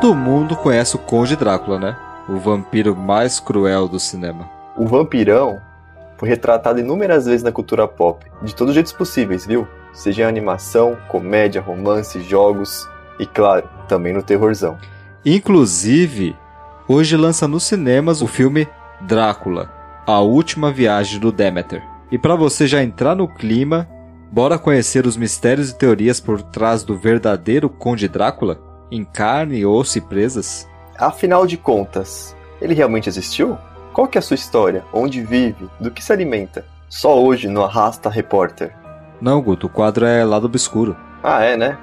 Todo mundo conhece o Conde Drácula, né? O vampiro mais cruel do cinema. O vampirão foi retratado inúmeras vezes na cultura pop, de todos os jeitos possíveis, viu? Seja em animação, comédia, romance, jogos e, claro, também no terrorzão. Inclusive, hoje lança nos cinemas o filme Drácula, A Última Viagem do Demeter. E para você já entrar no clima, bora conhecer os mistérios e teorias por trás do verdadeiro Conde Drácula? Em carne, osso e presas? Afinal de contas, ele realmente existiu? Qual que é a sua história? Onde vive? Do que se alimenta? Só hoje no Arrasta Repórter. Não, Guto, o quadro é lado obscuro. Ah, é, né?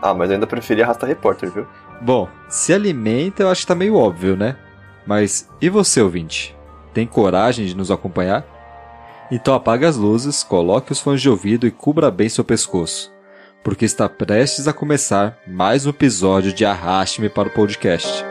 Ah, mas eu ainda preferi Arrasta Repórter, viu? Bom, se alimenta eu acho que tá meio óbvio, né? Mas e você, ouvinte? Tem coragem de nos acompanhar? Então apague as luzes, coloque os fones de ouvido e cubra bem seu pescoço, porque está prestes a começar mais um episódio de Arraste-me para o podcast.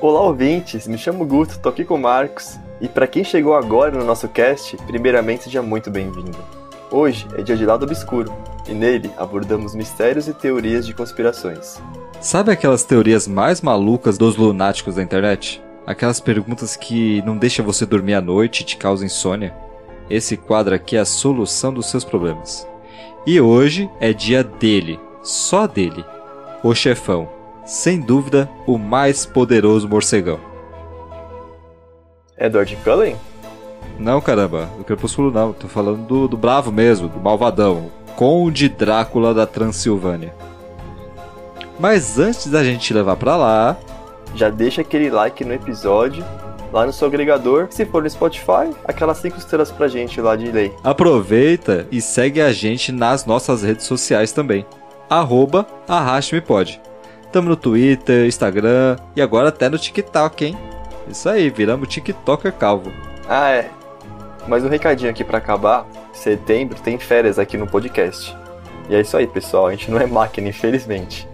Olá, ouvintes! Me chamo Guto, tô aqui com o Marcos. E para quem chegou agora no nosso cast, primeiramente seja muito bem-vindo. Hoje é dia de Lado Obscuro, e nele abordamos mistérios e teorias de conspirações. Sabe aquelas teorias mais malucas dos lunáticos da internet? Aquelas perguntas que não deixam você dormir à noite e te causam insônia? Esse quadro aqui é a solução dos seus problemas. E hoje é dia dele, só dele, o chefão, sem dúvida o mais poderoso morcegão. Edward Cullen? Não, caramba, do Crepúsculo não, tô falando do, do bravo mesmo, do malvadão, Conde Drácula da Transilvânia. Mas antes da gente levar pra lá, Já deixa aquele like no episódio, lá no seu agregador. Se for no Spotify, aquelas 5 estrelas pra gente lá de lei. aproveita e segue a gente nas nossas redes sociais também. Arroba Arraste-me-Pode. Tamo no Twitter, Instagram e agora até no TikTok, hein? Isso aí, viramos TikToker calvo. Ah, é. Mas um recadinho aqui pra acabar. Setembro tem férias aqui no podcast. E é isso aí, pessoal. A gente não é máquina, infelizmente.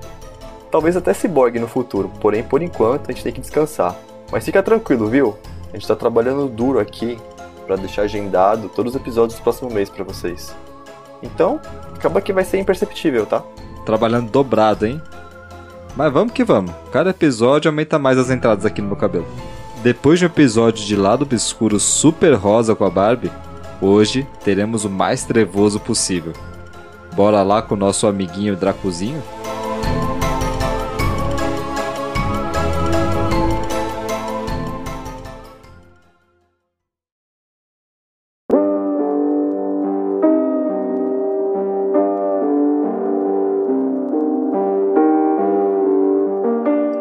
Talvez até ciborgue no futuro, porém, por enquanto, a gente tem que descansar. Mas fica tranquilo, viu? A gente tá trabalhando duro aqui pra deixar agendado todos os episódios do próximo mês pra vocês. Então, acaba que vai ser imperceptível, tá? Trabalhando dobrado, hein? Mas vamos que vamos. Cada episódio aumenta mais as entradas aqui no meu cabelo. Depois de um episódio de Lado Obscuro super rosa com a Barbie, hoje teremos o mais trevoso possível. Bora lá com o nosso amiguinho Dracuzinho?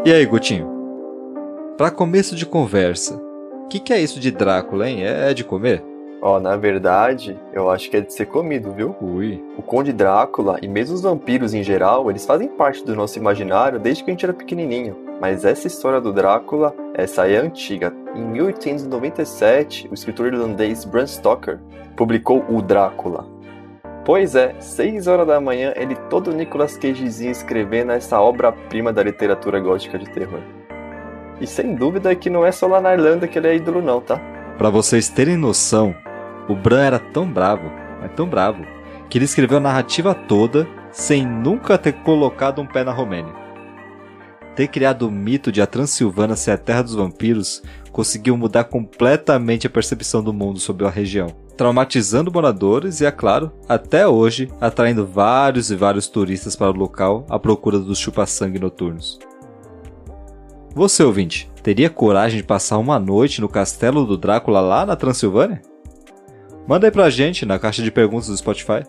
E aí, Gutinho? Pra começo de conversa, o que, que é isso de Drácula, hein? É é de comer? Ó, na verdade, eu acho que é de ser comido, viu? Ui. O Conde Drácula e mesmo os vampiros em geral, eles fazem parte do nosso imaginário desde que a gente era pequenininho. Mas essa história do Drácula, essa aí é antiga. Em 1897, o escritor irlandês Bram Stoker publicou o Drácula. Pois é, 6 horas da manhã, ele todo Nicolas Cagezinho escrevendo essa obra-prima da literatura gótica de terror. E sem dúvida que não é só lá na Irlanda que ele é ídolo não, tá? Pra vocês terem noção, o Bran era tão bravo, mas tão bravo, que ele escreveu a narrativa toda sem nunca ter colocado um pé na Romênia. Ter criado o mito de a Transilvânia ser a terra dos vampiros conseguiu mudar completamente a percepção do mundo sobre a região, traumatizando moradores e, é claro, até hoje atraindo vários e vários turistas para o local à procura dos chupa-sangue noturnos. Você, ouvinte, teria coragem de passar uma noite no castelo do Drácula lá na Transilvânia? Manda aí pra gente na caixa de perguntas do Spotify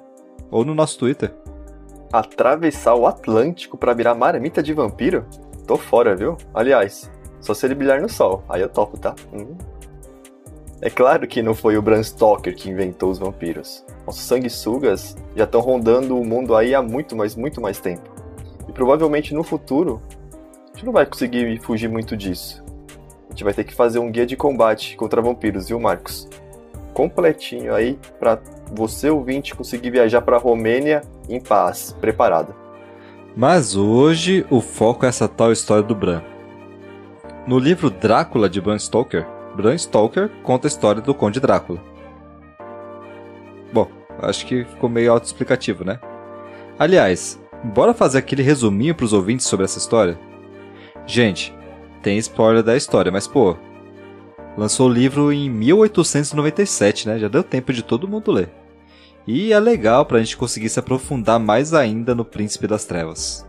ou no nosso Twitter. Atravessar o Atlântico pra virar marmita de vampiro? Tô fora, viu? Aliás, só se ele brilhar no sol, aí eu topo, tá? Hum. É claro que não foi o Bram Stoker que inventou os vampiros. Nossos sanguessugas já estão rondando o mundo aí há muito, mas muito mais tempo. provavelmente no futuro a gente não vai conseguir fugir muito disso. A gente vai ter que fazer um guia de combate contra vampiros, viu, Marcos? Completinho aí para você ouvinte conseguir viajar para Romênia em paz, preparado. Mas hoje o foco é essa tal história do Bran. No livro Drácula de Bram Stoker, Bram Stoker conta a história do Conde Drácula. Bom, acho que ficou meio autoexplicativo, né? Aliás, bora fazer aquele resuminho para os ouvintes sobre essa história? Gente, tem spoiler da história, mas pô, lançou o livro em 1897, né? Já deu tempo de todo mundo ler. E é legal para a gente conseguir se aprofundar mais ainda no Príncipe das Trevas.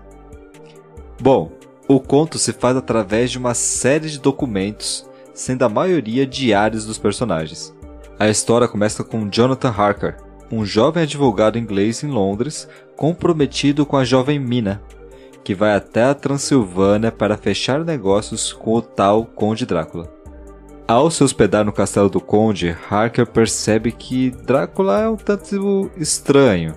Bom, o conto se faz através de uma série de documentos, sendo a maioria diários dos personagens. A história começa com Jonathan Harker, um jovem advogado inglês em Londres, comprometido com a jovem Mina, que vai até a Transilvânia para fechar negócios com o tal Conde Drácula. Ao se hospedar no castelo do Conde, Harker percebe que Drácula é um tanto estranho,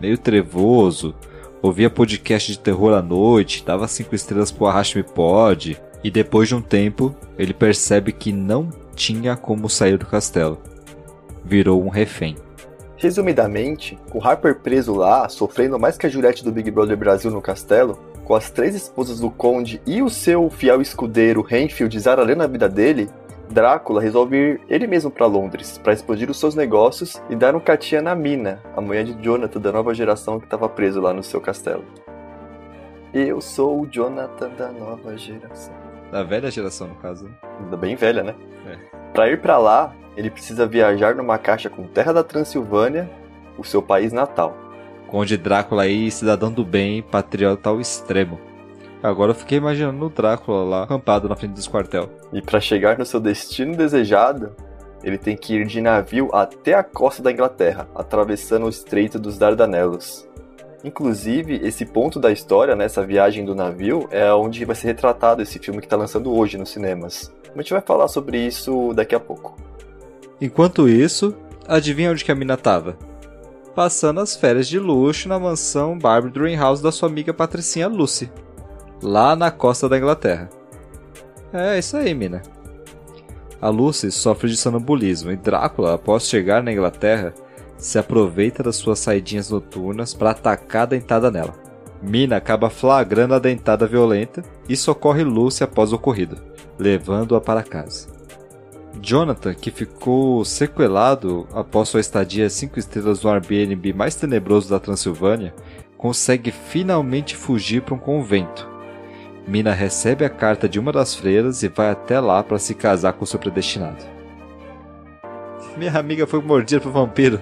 meio trevoso, ouvia podcast de terror à noite, dava cinco estrelas pro Arraste-me Pode, e depois de um tempo, ele percebe que não tinha como sair do castelo. Virou um refém. Resumidamente, com Harper preso lá, sofrendo mais que a Juliette do Big Brother Brasil no castelo, com as três esposas do Conde e o seu fiel escudeiro Renfield zaralhando a vida dele, Drácula resolve ir ele mesmo para Londres para expandir os seus negócios e dar um catinha na Mina, a mulher de Jonathan da nova geração que estava preso lá no seu castelo. Eu sou o Jonathan da nova geração. Da velha geração, no caso. Bem velha, né? É. Para ir para lá, ele precisa viajar numa caixa com terra da Transilvânia, o seu país natal. Conde Drácula aí, cidadão do bem, patriota ao extremo. Agora eu fiquei imaginando o Drácula lá, acampado na frente dos quartel. E para chegar no seu destino desejado, ele tem que ir de navio até a costa da Inglaterra, atravessando o Estreito dos Dardanelos. Inclusive, esse ponto da história, nessa viagem do navio, é onde vai ser retratado esse filme que está lançando hoje nos cinemas. A gente vai falar sobre isso daqui a pouco. Enquanto isso, adivinha onde que a mina tava? Passando as férias de luxo na mansão Barbie Dreamhouse da sua amiga patricinha Lucy lá na costa da Inglaterra. É isso aí, mina. A Lucy sofre de sonambulismo e Drácula, após chegar na Inglaterra, se aproveita das suas saidinhas noturnas para atacar a dentada nela. Mina acaba flagrando a dentada violenta e socorre Lucy após o ocorrido, levando-a para casa. Jonathan, que ficou sequelado após sua estadia 5 estrelas no Airbnb mais tenebroso da Transilvânia, consegue finalmente fugir para um convento, Mina recebe a carta de uma das freiras e vai até lá para se casar com seu predestinado. Minha amiga foi mordida por vampiro.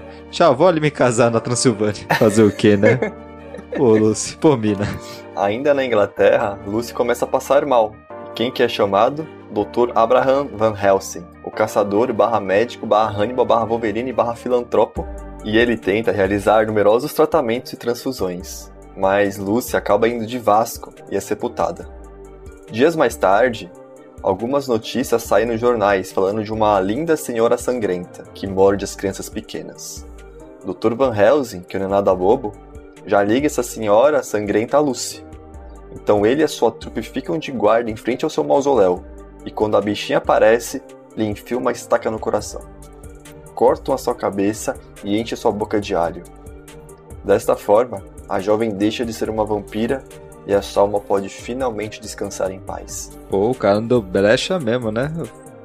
Ali me casar na Transilvânia. Fazer o quê, né? Pô, Lucy, pô, Mina. Ainda na Inglaterra, Lucy começa a passar mal. Quem que é chamado? Dr. Abraham Van Helsing, o caçador barra médico barra Hannibal barra Wolverine barra filantropo, e ele tenta realizar numerosos tratamentos e transfusões mas Lucy acaba indo de Vasco e é sepultada. Dias mais tarde, algumas notícias saem nos jornais falando de uma linda senhora sangrenta que morde as crianças pequenas. Dr. Van Helsing, que não é nada bobo, já liga essa senhora sangrenta a Lucy. Então ele e a sua trupe ficam de guarda em frente ao seu mausoléu, e quando a bichinha aparece, lhe enfia uma estaca no coração. Cortam a sua cabeça e enchem sua boca de alho. Desta forma, a jovem deixa de ser uma vampira e a Salma pode finalmente descansar em paz. Pô, o cara andou brecha mesmo, né?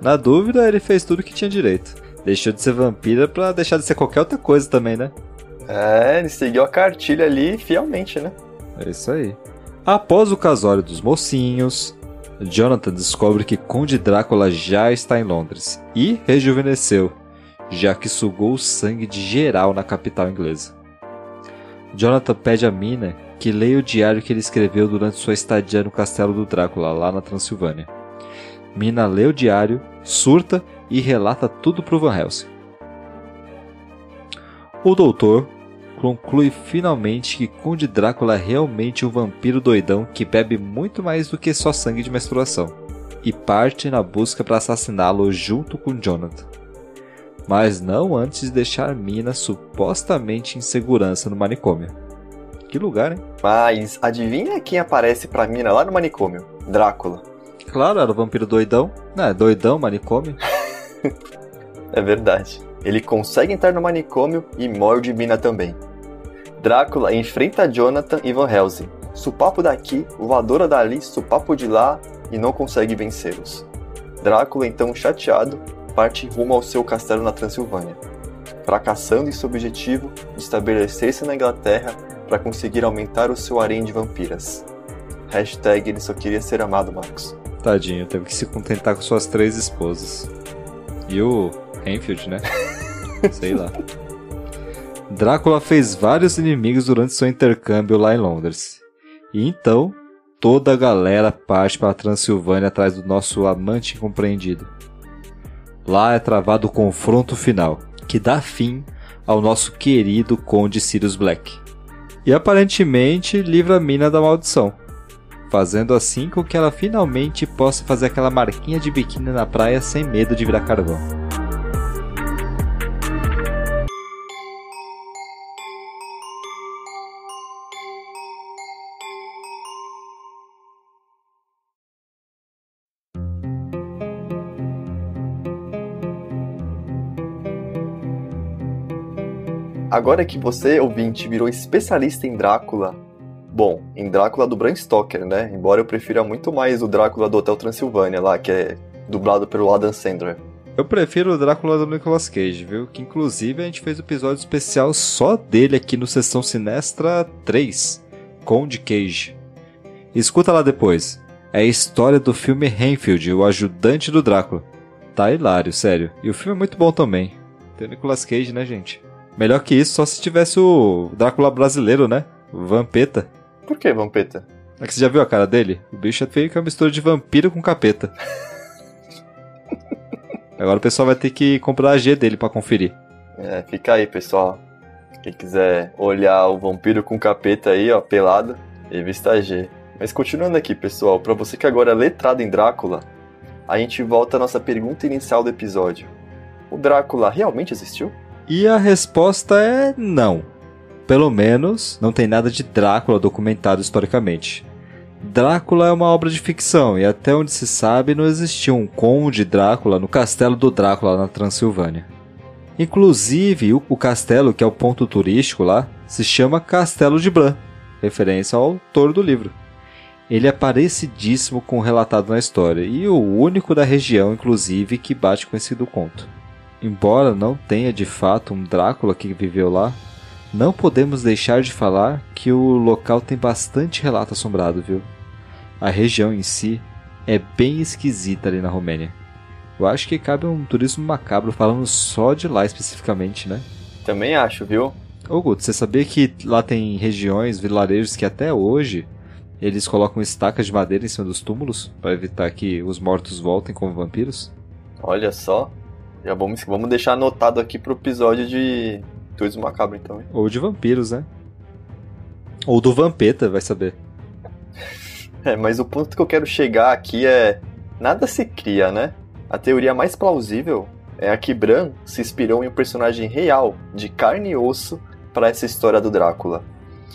Na dúvida, ele fez tudo que tinha direito. Deixou de ser vampira pra deixar de ser qualquer outra coisa também, né? É, ele seguiu a cartilha ali fielmente, né? É isso aí. Após o casório dos mocinhos, Jonathan descobre que Conde Drácula já está em Londres e rejuvenesceu, já que sugou o sangue de geral na capital inglesa. Jonathan pede a Mina que leia o diário que ele escreveu durante sua estadia no castelo do Drácula, lá na Transilvânia. Mina lê o diário, surta e relata tudo para Van Helsing. O doutor conclui finalmente que Conde Drácula é realmente um vampiro doidão que bebe muito mais do que só sangue de menstruação, e parte na busca para assassiná-lo junto com Jonathan mas não antes de deixar Mina supostamente em segurança no manicômio. Que lugar, hein? Mas adivinha quem aparece pra mina lá no manicômio? Drácula. Claro, era o vampiro doidão. Não, é doidão, manicômio. É verdade. Ele consegue entrar no manicômio e morde Mina também. Drácula enfrenta Jonathan e Van Helsing. Supapo daqui, voadora dali, supapo de lá e não consegue vencê-los. Drácula, então chateado, parte rumo ao seu castelo na Transilvânia, fracassando em seu objetivo de estabelecer-se na Inglaterra para conseguir aumentar o seu harém de vampiras. Hashtag ele só queria ser amado, Marcos. Tadinho, teve que se contentar com suas três esposas. E o Enfield, né? Sei lá. Drácula fez vários inimigos durante seu intercâmbio lá em Londres. E então, toda a galera parte para a Transilvânia atrás do nosso amante incompreendido. Lá é travado o confronto final, que dá fim ao nosso querido Conde Sirius Black. E aparentemente livra a mina da maldição, fazendo assim com que ela finalmente possa fazer aquela marquinha de biquíni na praia sem medo de virar carvão. Agora que você, ouvinte, virou especialista em Drácula, bom, em Drácula do Bram Stoker, né? Embora eu prefira muito mais o Drácula do Hotel Transilvânia lá, que é dublado pelo Adam Sandler. Eu prefiro o Drácula do Nicolas Cage, viu? Que inclusive a gente fez um episódio especial só dele aqui no Sessão Sinestra 3, Conde Cage. Escuta lá depois. É a história do filme Renfield, o ajudante do Drácula. Tá hilário, sério. E o filme é muito bom também. Tem o Nicolas Cage, né, gente? Melhor que isso, só se tivesse o Drácula brasileiro, né? O Vampeta. Por que Vampeta? É que você já viu a cara dele? O bicho é feio que é uma mistura de vampiro com capeta. Agora o pessoal vai ter que comprar a G dele para conferir. É, fica aí, pessoal. Quem quiser olhar o vampiro com capeta aí, ó, pelado, revista a G. Mas continuando aqui, pessoal, para você que agora é letrado em Drácula, a gente volta à nossa pergunta inicial do episódio. O Drácula realmente existiu? E a resposta é não. Pelo menos não tem nada de Drácula documentado historicamente. Drácula é uma obra de ficção e até onde se sabe não existiu um conde Drácula no castelo do Drácula na Transilvânia. Inclusive, o castelo, que é o ponto turístico lá, se chama Castelo de Bran, referência ao autor do livro. Ele é parecidíssimo com o relatado na história e o único da região, inclusive, que bate com esse do conto. Embora não tenha de fato um Drácula que viveu lá, não podemos deixar de falar que o local tem bastante relato assombrado, viu? A região em si é bem esquisita ali na Romênia. Eu acho que cabe um turismo macabro falando só de lá especificamente, né? Também acho, viu? Ô Guto, você sabia que lá tem regiões, vilarejos que até hoje eles colocam estacas de madeira em cima dos túmulos para evitar que os mortos voltem como vampiros? Olha só. Já vamos, vamos deixar anotado aqui pro episódio de Turismo Macabro, então. Hein? Ou de vampiros, né? Ou do Vampeta, vai saber. É, mas o ponto que eu quero chegar aqui é. Nada se cria, né? A teoria mais plausível é a que Bran se inspirou em um personagem real, de carne e osso, para essa história do Drácula.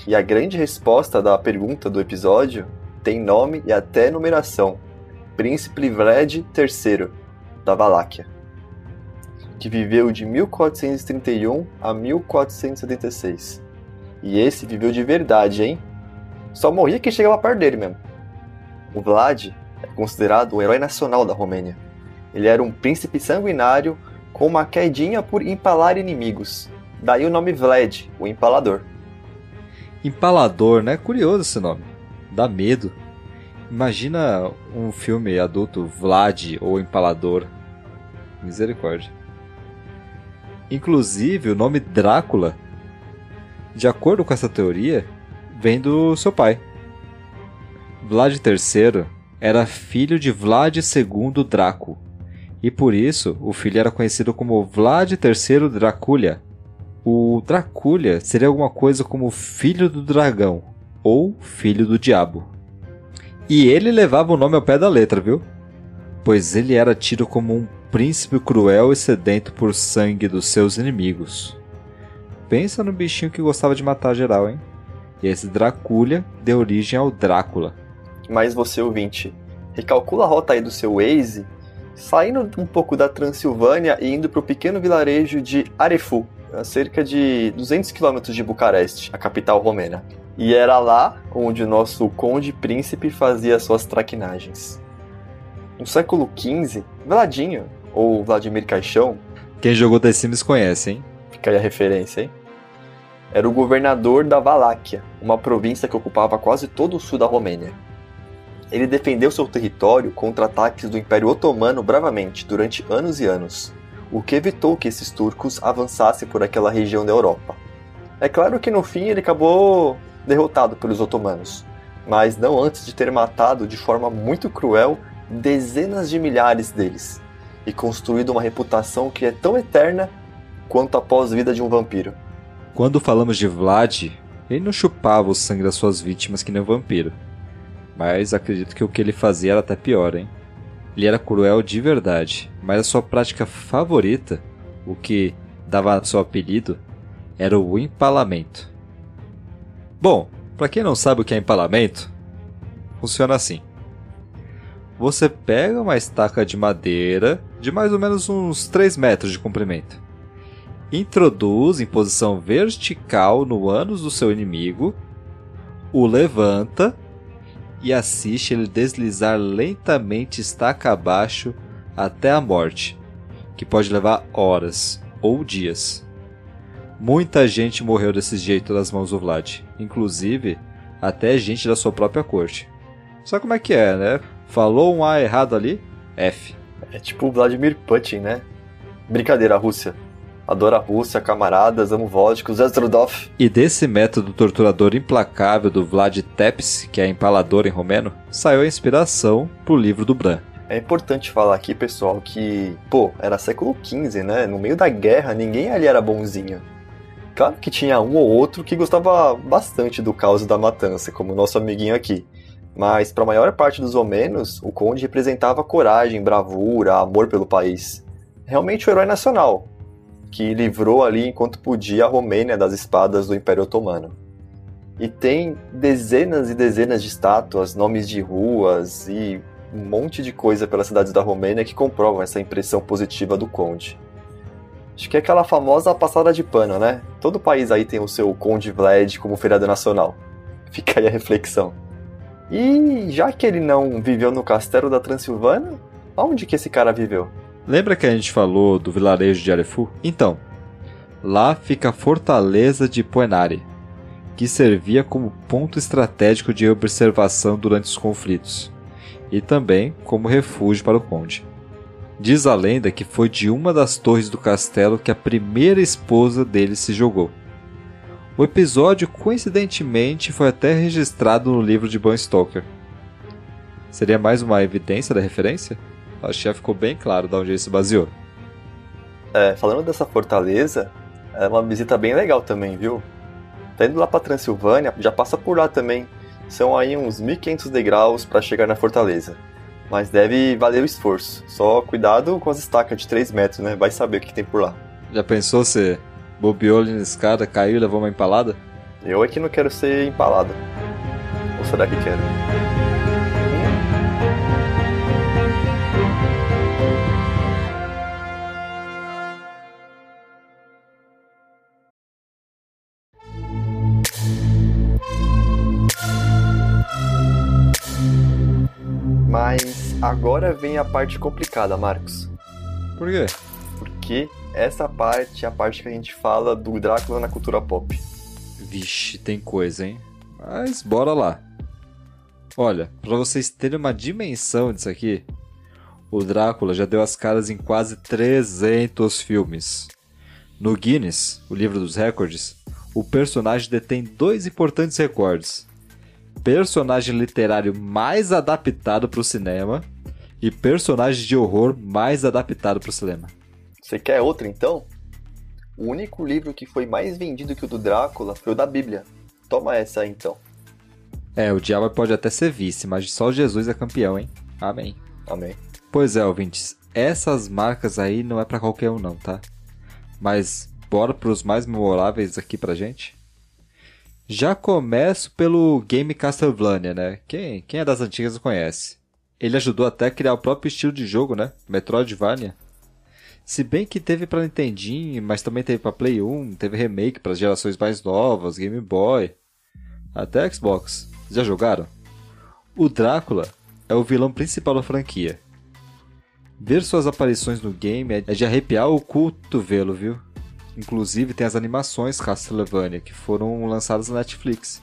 E a grande resposta da pergunta do episódio tem nome e até numeração: Príncipe Vlad III, da Valáquia que viveu de 1431 a 1476. E esse viveu de verdade, hein? Só morria quem chegava perto dele mesmo. O Vlad é considerado o herói nacional da Romênia. Ele era um príncipe sanguinário com uma quedinha por empalar inimigos. Daí o nome Vlad, o empalador. Empalador, né? Curioso esse nome. Dá medo. Imagina um filme adulto Vlad ou Empalador. Misericórdia. Inclusive, o nome Drácula, de acordo com essa teoria, vem do seu pai. Vlad III era filho de Vlad II Draco, e por isso o filho era conhecido como Vlad III Draculha. O Draculha seria alguma coisa como filho do dragão ou filho do diabo. E ele levava o nome ao pé da letra, viu? Pois ele era tido como um príncipe cruel e sedento por sangue dos seus inimigos. Pensa no bichinho que gostava de matar geral, hein? E esse Dracúlia deu origem ao Drácula. Mas você, ouvinte, recalcula a rota aí do seu Waze, saindo um pouco da Transilvânia e indo para o pequeno vilarejo de Arefu, a cerca de 200 quilômetros de Bucareste, a capital romena. E era lá onde o nosso conde príncipe fazia suas traquinagens. No século XV, Vladinho, ou Vladimir Caixão, Quem jogou The Sims conhece, hein? fica aí a referência, hein? Era o governador da Valáquia, uma província que ocupava quase todo o sul da Romênia. Ele defendeu seu território contra ataques do Império Otomano bravamente durante anos e anos, o que evitou que esses turcos avançassem por aquela região da Europa. É claro que no fim ele acabou derrotado pelos otomanos, mas não antes de ter matado de forma muito cruel dezenas de milhares deles e construído uma reputação que é tão eterna quanto a pós-vida de um vampiro. Quando falamos de Vlad, ele não chupava o sangue das suas vítimas que nem um vampiro. Mas acredito que o que ele fazia era até pior, hein? Ele era cruel de verdade, mas a sua prática favorita, o que dava seu apelido, era o empalamento. Bom, para quem não sabe o que é empalamento, funciona assim. Você pega uma estaca de madeira de mais ou menos uns 3 metros de comprimento. Introduz em posição vertical no ânus do seu inimigo, o levanta e assiste ele deslizar lentamente estaca abaixo até a morte, que pode levar horas ou dias. Muita gente morreu desse jeito das mãos do Vlad, inclusive até gente da sua própria corte. Sabe como é que é, né? Falou um A errado ali? F. É tipo o Vladimir Putin, né? Brincadeira, Rússia. Adoro a Rússia, camaradas, amo vodka, Zestrudov. E desse método torturador implacável do Vlad Tepes, que é empalador em romeno, saiu a inspiração pro livro do Bran. É importante falar aqui, pessoal, que, pô, era século XV, né? No meio da guerra, ninguém ali era bonzinho. Claro que tinha um ou outro que gostava bastante do caos e da matança, como o nosso amiguinho aqui. Mas para a maior parte dos homenos, o conde representava coragem, bravura, amor pelo país. Realmente o herói nacional, que livrou ali enquanto podia a Romênia das espadas do Império Otomano. E tem dezenas e dezenas de estátuas, nomes de ruas e um monte de coisa pelas cidades da Romênia que comprovam essa impressão positiva do conde. Acho que é aquela famosa passada de pano, né? Todo país aí tem o seu Conde Vlad como feriado nacional. Fica aí a reflexão. E já que ele não viveu no castelo da Transilvânia, onde que esse cara viveu? Lembra que a gente falou do vilarejo de Arefu? Então, lá fica a fortaleza de Poenari, que servia como ponto estratégico de observação durante os conflitos, e também como refúgio para o conde. Diz a lenda que foi de uma das torres do castelo que a primeira esposa dele se jogou. O episódio, coincidentemente, foi até registrado no livro de Bram Stoker. Seria mais uma evidência da referência? Acho que já ficou bem claro de onde ele se baseou. É, falando dessa fortaleza, é uma visita bem legal também, viu? Tá indo lá pra Transilvânia, já passa por lá também. São aí uns 1500 degraus para chegar na fortaleza. Mas deve valer o esforço. Só cuidado com as estacas de 3 metros, né? Vai saber o que tem por lá. Já pensou se bobeou ali na escada, caiu e levou uma empalada? Eu é que não quero ser empalado. Ou será que quero? Mas agora vem a parte complicada, Marcos. Por quê? Porque essa parte é a parte que a gente fala do Drácula na cultura pop. Vixe, tem coisa, hein? Mas bora lá. Olha, para vocês terem uma dimensão disso aqui, o Drácula já deu as caras em quase 300 filmes. No Guinness, o livro dos recordes, o personagem detém dois importantes recordes: personagem literário mais adaptado para o cinema e personagem de horror mais adaptado para o cinema. Você quer outro então? O único livro que foi mais vendido que o do Drácula foi o da Bíblia. Toma essa aí então. É, o diabo pode até ser vice, mas só Jesus é campeão, hein? Amém. Amém. Pois é, ouvintes, essas marcas aí não é para qualquer um não, tá? Mas bora pros mais memoráveis aqui pra gente? Já começo pelo game Castlevania, né? Quem, quem é das antigas conhece. Ele ajudou até a criar o próprio estilo de jogo, né? Metroidvania. Se bem que teve para Nintendinho, mas também teve para Play 1, teve remake para gerações mais novas, Game Boy, até Xbox. Já jogaram? O Drácula é o vilão principal da franquia. Ver suas aparições no game é de arrepiar o cotovelo, viu? Inclusive tem as animações Castlevania que foram lançadas na Netflix.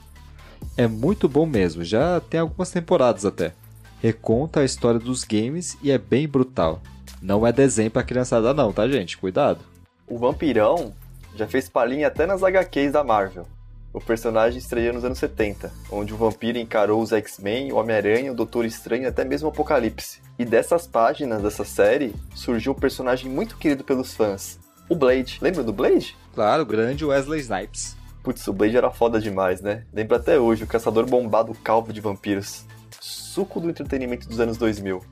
É muito bom mesmo, já tem algumas temporadas até. Reconta a história dos games e é bem brutal. Não é desenho pra criançada não, tá gente? Cuidado. O Vampirão já fez palhinha até nas HQs da Marvel. O personagem estreou nos anos 70, onde o vampiro encarou os X-Men, o Homem-Aranha, o Doutor Estranho e até mesmo o Apocalipse. E dessas páginas dessa série surgiu um personagem muito querido pelos fãs, o Blade. Lembra do Blade? Claro, grande Wesley Snipes. Putz, o Blade era foda demais, né? Lembra até hoje, o caçador bombado calvo de vampiros. Suco do entretenimento dos anos 2000.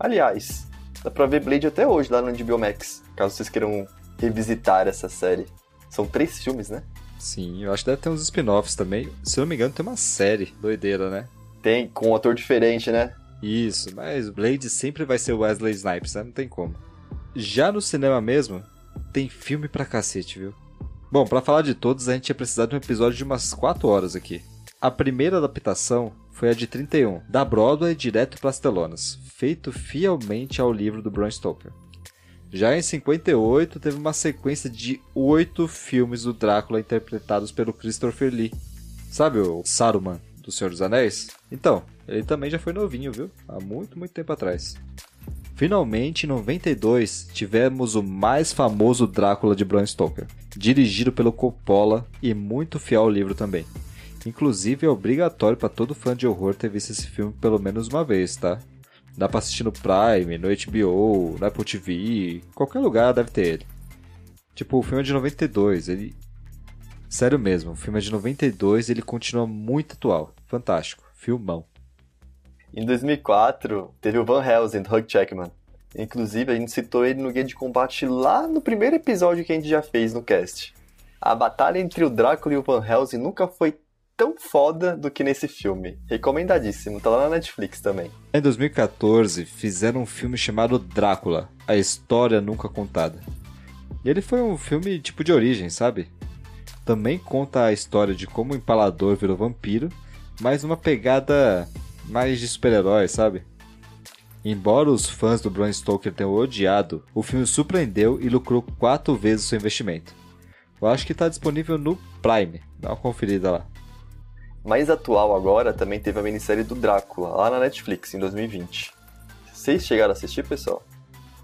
Aliás, dá pra ver Blade até hoje lá no HBO Max, caso vocês queiram revisitar essa série. São três filmes, né? Sim, eu acho que deve ter uns spin-offs também. Se eu não me engano, tem uma série doideira, né? Tem, com um ator diferente, né? Isso, mas Blade sempre vai ser Wesley Snipes, né? Não tem como. Já no cinema mesmo, tem filme pra cacete, viu? Bom, para falar de todos, a gente ia precisar de um episódio de umas 4 horas aqui. A primeira adaptação foi a de 31, da Broadway direto para as telonas, feito fielmente ao livro do Bram Stoker. Já em 58, teve uma sequência de oito filmes do Drácula interpretados pelo Christopher Lee. Sabe o Saruman do Senhor dos Anéis? Então, ele também já foi novinho, viu? Há muito, muito tempo atrás. Finalmente, em 92, tivemos o mais famoso Drácula de Bram Stoker, dirigido pelo Coppola e muito fiel ao livro também. Inclusive, é obrigatório para todo fã de horror ter visto esse filme pelo menos uma vez, tá? Dá pra assistir no Prime, no HBO, no Apple TV, qualquer lugar deve ter ele. Tipo, o filme é de 92, ele. Sério mesmo, o filme é de 92 e ele continua muito atual. Fantástico. Filmão. Em 2004, teve o Van Helsing, do Hugh Jackman. Inclusive, a gente citou ele no Guia de Combate lá no primeiro episódio que a gente já fez no cast. A batalha entre o Drácula e o Van Helsing nunca foi tão foda do que nesse filme. Recomendadíssimo, tá lá na Netflix também. Em 2014, fizeram um filme chamado Drácula, a história nunca contada. E ele foi um filme tipo de origem, sabe? Também conta a história de como o empalador virou vampiro, mas uma pegada mais de super-herói, sabe? Embora os fãs do Bram Stoker tenham odiado, o filme surpreendeu e lucrou quatro vezes o seu investimento. Eu acho que está disponível no Prime, dá uma conferida lá. Mais atual agora também teve a minissérie do Drácula, lá na Netflix, em 2020. Vocês chegaram a assistir, pessoal?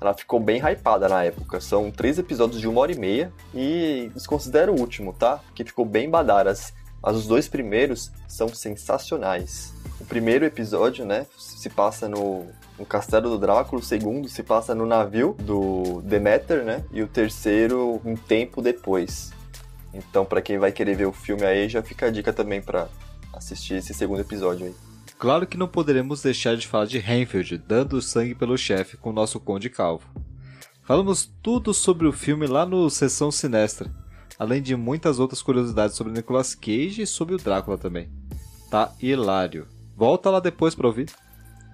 Ela ficou bem hypada na época. São três episódios de uma hora e meia e desconsidero o último, tá? Que ficou bem badaras. Mas os dois primeiros são sensacionais. O primeiro episódio, né, se passa no, no castelo do Drácula, o segundo se passa no navio do Demeter, né, e o terceiro um tempo depois. Então, para quem vai querer ver o filme aí, já fica a dica também para assistir esse segundo episódio aí. Claro que não poderemos deixar de falar de Renfield dando sangue pelo chefe com o nosso Conde Calvo. Falamos tudo sobre o filme lá no Sessão Sinestra, além de muitas outras curiosidades sobre Nicolas Cage e sobre o Drácula também. Tá hilário. Volta lá depois para ouvir.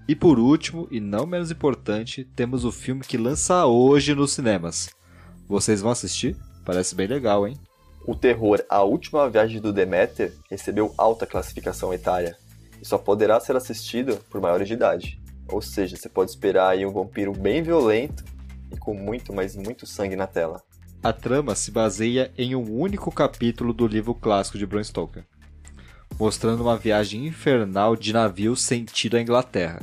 E por último, e não menos importante, temos o filme que lança hoje nos cinemas. Vocês vão assistir? Parece bem legal, hein? O terror A Última Viagem do Demeter recebeu alta classificação etária e só poderá ser assistido por maiores de idade. Ou seja, você pode esperar aí um vampiro bem violento e com muito, mas muito sangue na tela. A trama se baseia em um único capítulo do livro clássico de Bram Stoker mostrando uma viagem infernal de navio sentido à Inglaterra,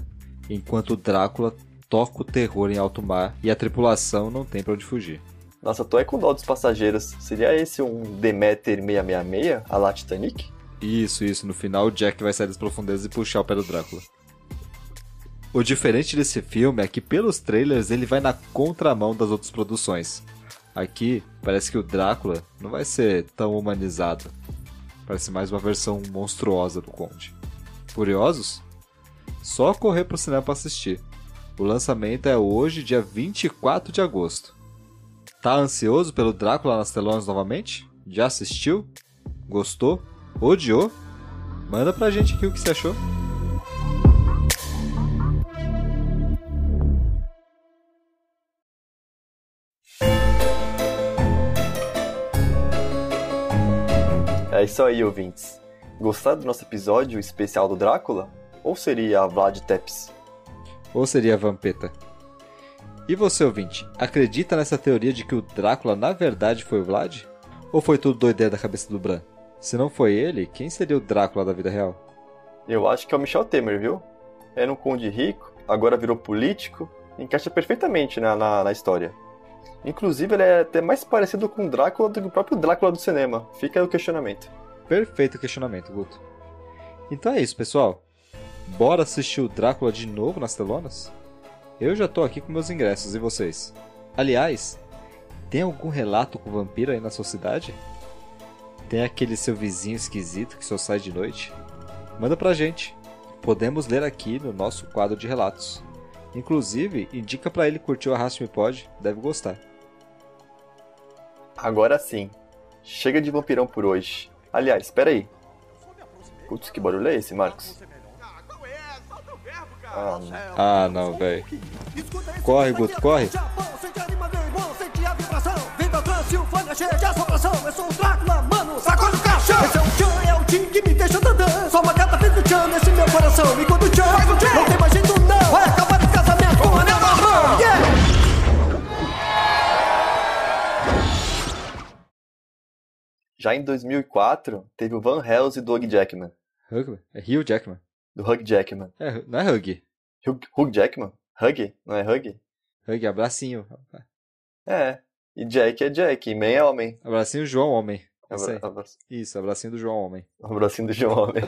enquanto Drácula toca o terror em alto mar e a tripulação não tem para onde fugir. Nossa, tô é com dó dos passageiros. Seria esse um Demeter 666, a la Titanic? Isso, isso. No final, o Jack vai sair das profundezas e puxar o pé do Drácula. O diferente desse filme é que, pelos trailers, ele vai na contramão das outras produções. Aqui, parece que o Drácula não vai ser tão humanizado. Parece mais uma versão monstruosa do Conde. Curiosos? Só correr pro cinema para assistir. O lançamento é hoje, dia 24 de agosto. Tá ansioso pelo Drácula nas telonas novamente? Já assistiu? Gostou? Odiou? Manda pra gente aqui o que você achou. É isso aí, ouvintes. Gostaram do nosso episódio especial do Drácula? Ou seria a Vlad Tepes? Ou seria a Vampeta? E você, ouvinte, acredita nessa teoria de que o Drácula na verdade foi o Vlad? Ou foi tudo doideira da cabeça do Bran? Se não foi ele, quem seria o Drácula da vida real? Eu acho que é o Michel Temer, viu? Era um conde rico, agora virou político, encaixa perfeitamente na, na, na história. Inclusive, ele é até mais parecido com o Drácula do que o próprio Drácula do cinema. Fica aí o questionamento. Perfeito questionamento, Guto. Então é isso, pessoal. Bora assistir o Drácula de novo nas telonas? Eu já tô aqui com meus ingressos, e vocês? Aliás, tem algum relato com vampiro aí na sua cidade? Tem aquele seu vizinho esquisito que só sai de noite? Manda pra gente. Podemos ler aqui no nosso quadro de relatos. Inclusive, indica pra ele curtir o Arraste Me Pode, deve gostar. Agora sim. Chega de vampirão por hoje. Aliás, espera aí. Putz, que barulho é esse, Marcos? Ah, não, ah, não velho. Corre, Guto, corre. Esse é o Chan, é o Tim que me deixa andando. Só uma gata fez o Chan nesse meu coração. E quando o Chan faz o Chan, não tem mais jeito não. Vai acabar o casamento com o anel na mão. Yeah! Já em 2004, teve o Van Helsing e do Hugh Jackman. Hugh? É Hugh Jackman. Do Hugh Jackman. É, não é Hugh. Hugh, Hugh Jackman? Hugh? Não é Hugh? Hugh, abracinho. É. E Jack é Jack, e Man é homem. Abracinho João Homem. Abra, Isso, abracinho do João Homem. Abracinho do João Homem.